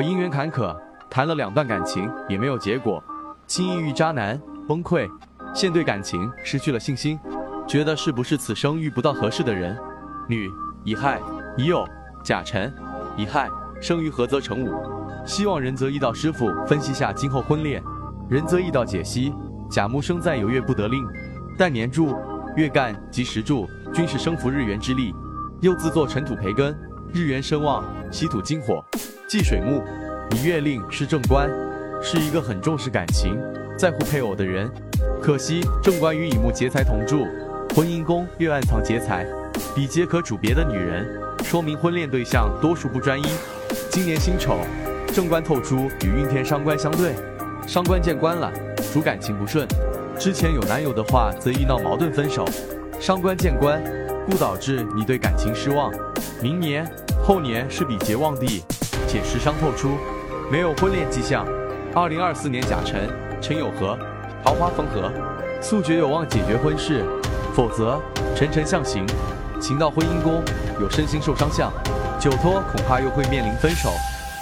我姻缘坎坷，谈了两段感情也没有结果，轻易遇渣男崩溃，现对感情失去了信心，觉得是不是此生遇不到合适的人？女乙亥乙酉甲辰乙亥生于菏泽成午，希望仁泽易道师傅分析下今后婚恋。仁泽易道解析：甲木生在有月不得令，但年柱、月干及时柱均是生扶日元之力，又自作尘土培根，日元生旺，喜土金火，忌水木。你月令是正官，是一个很重视感情、在乎配偶的人。可惜正官与乙木劫财同柱，婚姻宫又暗藏劫财，比劫可主别的女人，说明婚恋对象多数不专一。今年辛丑，正官透出与运天伤官相对，伤官见官了，主感情不顺。之前有男友的话，则易闹矛盾分手。伤官见官，故导致你对感情失望。明年、后年是比劫旺地，且时伤透出。没有婚恋迹象。二零二四年甲辰，辰酉合，桃花逢合，速决有望解决婚事，否则辰辰相刑，情到婚姻宫有身心受伤相，久拖恐怕又会面临分手。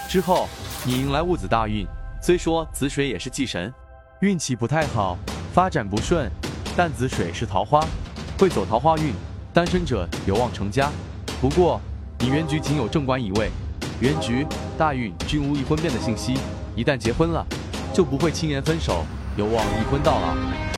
之后你迎来戊子大运，虽说子水也是忌神，运气不太好，发展不顺，但子水是桃花，会走桃花运，单身者有望成家。不过你原局仅有正官一位。原局大运均无已婚变的信息，一旦结婚了，就不会轻言分手，有望一婚到老。